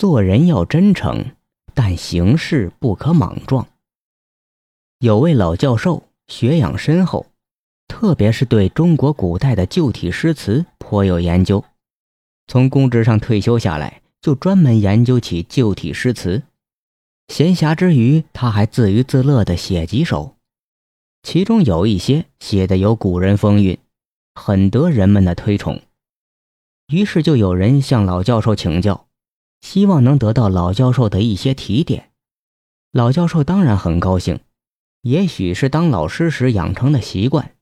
做人要真诚，但行事不可莽撞。有位老教授学养深厚，特别是对中国古代的旧体诗词颇有研究。从公职上退休下来，就专门研究起旧体诗词。闲暇之余，他还自娱自乐地写几首，其中有一些写的有古人风韵，很得人们的推崇。于是就有人向老教授请教，希望能得到老教授的一些提点。老教授当然很高兴，也许是当老师时养成的习惯，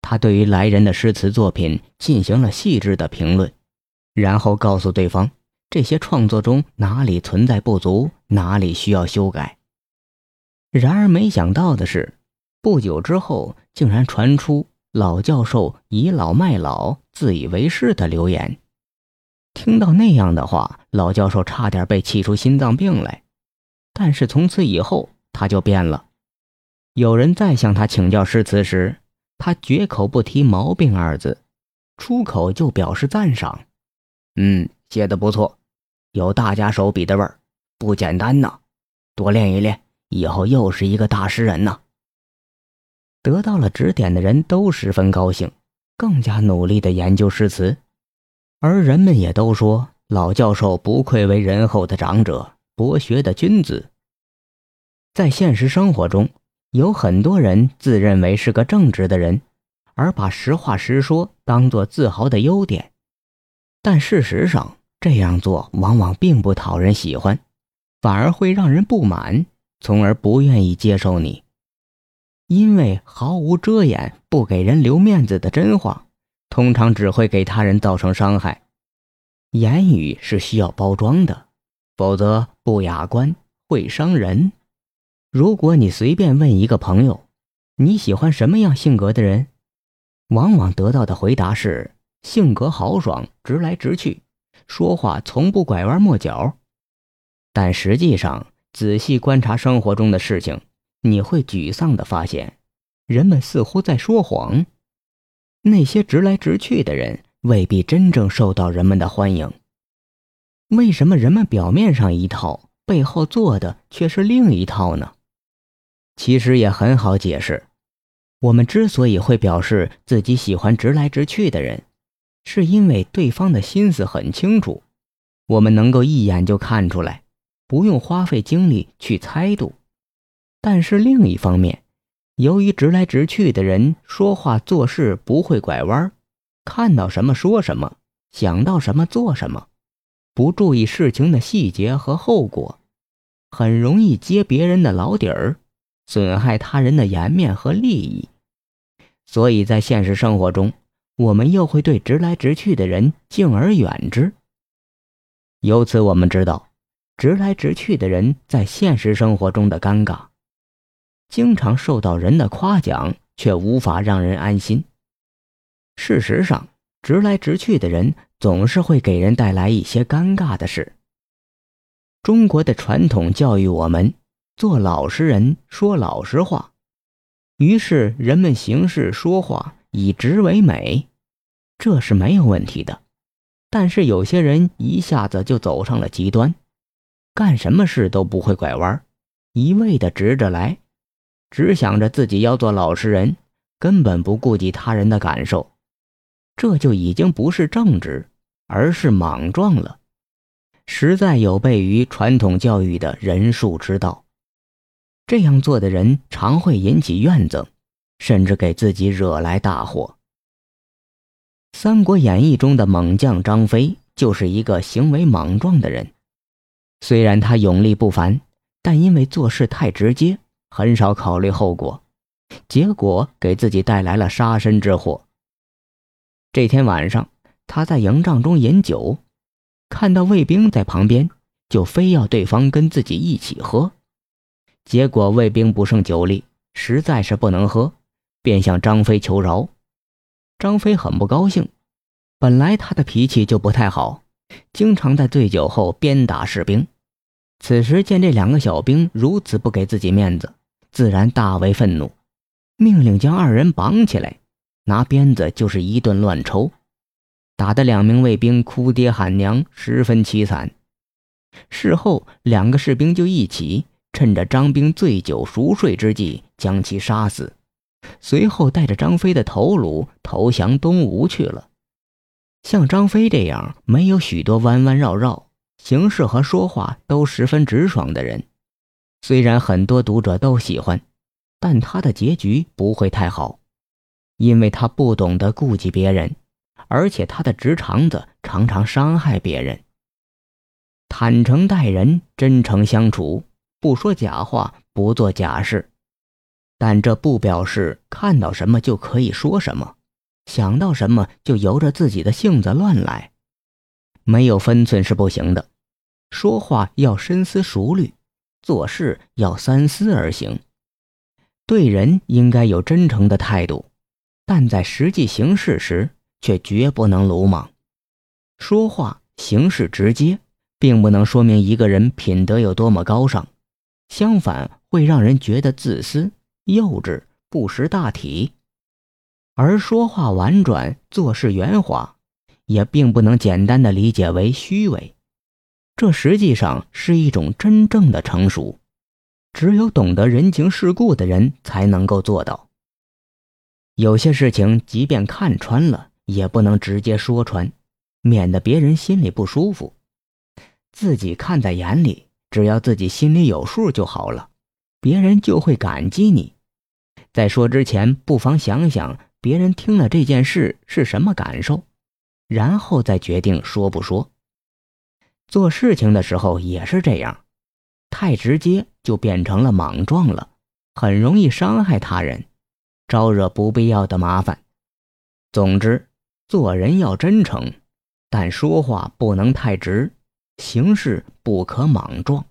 他对于来人的诗词作品进行了细致的评论，然后告诉对方。这些创作中哪里存在不足，哪里需要修改。然而没想到的是，不久之后竟然传出老教授倚老卖老、自以为是的流言。听到那样的话，老教授差点被气出心脏病来。但是从此以后，他就变了。有人再向他请教诗词时，他绝口不提毛病二字，出口就表示赞赏：“嗯，写的不错。”有大家手笔的味儿，不简单呐！多练一练，以后又是一个大诗人呐。得到了指点的人都十分高兴，更加努力的研究诗词，而人们也都说老教授不愧为仁厚的长者、博学的君子。在现实生活中，有很多人自认为是个正直的人，而把实话实说当做自豪的优点，但事实上。这样做往往并不讨人喜欢，反而会让人不满，从而不愿意接受你。因为毫无遮掩、不给人留面子的真话，通常只会给他人造成伤害。言语是需要包装的，否则不雅观，会伤人。如果你随便问一个朋友，你喜欢什么样性格的人，往往得到的回答是性格豪爽、直来直去。说话从不拐弯抹角，但实际上，仔细观察生活中的事情，你会沮丧地发现，人们似乎在说谎。那些直来直去的人，未必真正受到人们的欢迎。为什么人们表面上一套，背后做的却是另一套呢？其实也很好解释。我们之所以会表示自己喜欢直来直去的人。是因为对方的心思很清楚，我们能够一眼就看出来，不用花费精力去猜度。但是另一方面，由于直来直去的人说话做事不会拐弯，看到什么说什么，想到什么做什么，不注意事情的细节和后果，很容易揭别人的老底儿，损害他人的颜面和利益。所以在现实生活中。我们又会对直来直去的人敬而远之。由此，我们知道，直来直去的人在现实生活中的尴尬，经常受到人的夸奖，却无法让人安心。事实上，直来直去的人总是会给人带来一些尴尬的事。中国的传统教育我们做老实人，说老实话，于是人们行事说话。以直为美，这是没有问题的。但是有些人一下子就走上了极端，干什么事都不会拐弯，一味的直着来，只想着自己要做老实人，根本不顾及他人的感受。这就已经不是正直，而是莽撞了，实在有悖于传统教育的仁术之道。这样做的人常会引起怨憎。甚至给自己惹来大祸。《三国演义》中的猛将张飞就是一个行为莽撞的人。虽然他勇力不凡，但因为做事太直接，很少考虑后果，结果给自己带来了杀身之祸。这天晚上，他在营帐中饮酒，看到卫兵在旁边，就非要对方跟自己一起喝。结果卫兵不胜酒力，实在是不能喝。便向张飞求饶，张飞很不高兴。本来他的脾气就不太好，经常在醉酒后鞭打士兵。此时见这两个小兵如此不给自己面子，自然大为愤怒，命令将二人绑起来，拿鞭子就是一顿乱抽，打得两名卫兵哭爹喊娘，十分凄惨。事后，两个士兵就一起趁着张兵醉酒熟睡之际将其杀死，随后带着张飞的头颅投降东吴去了。像张飞这样没有许多弯弯绕绕、行事和说话都十分直爽的人，虽然很多读者都喜欢，但他的结局不会太好，因为他不懂得顾及别人，而且他的直肠子常常伤害别人。坦诚待人，真诚相处，不说假话，不做假事，但这不表示看到什么就可以说什么，想到什么就由着自己的性子乱来，没有分寸是不行的。说话要深思熟虑，做事要三思而行。对人应该有真诚的态度，但在实际行事时却绝不能鲁莽。说话行事直接。并不能说明一个人品德有多么高尚，相反会让人觉得自私、幼稚、不识大体。而说话婉转、做事圆滑，也并不能简单的理解为虚伪，这实际上是一种真正的成熟，只有懂得人情世故的人才能够做到。有些事情，即便看穿了，也不能直接说穿，免得别人心里不舒服。自己看在眼里，只要自己心里有数就好了，别人就会感激你。在说之前，不妨想想别人听了这件事是什么感受，然后再决定说不说。做事情的时候也是这样，太直接就变成了莽撞了，很容易伤害他人，招惹不必要的麻烦。总之，做人要真诚，但说话不能太直。行事不可莽撞。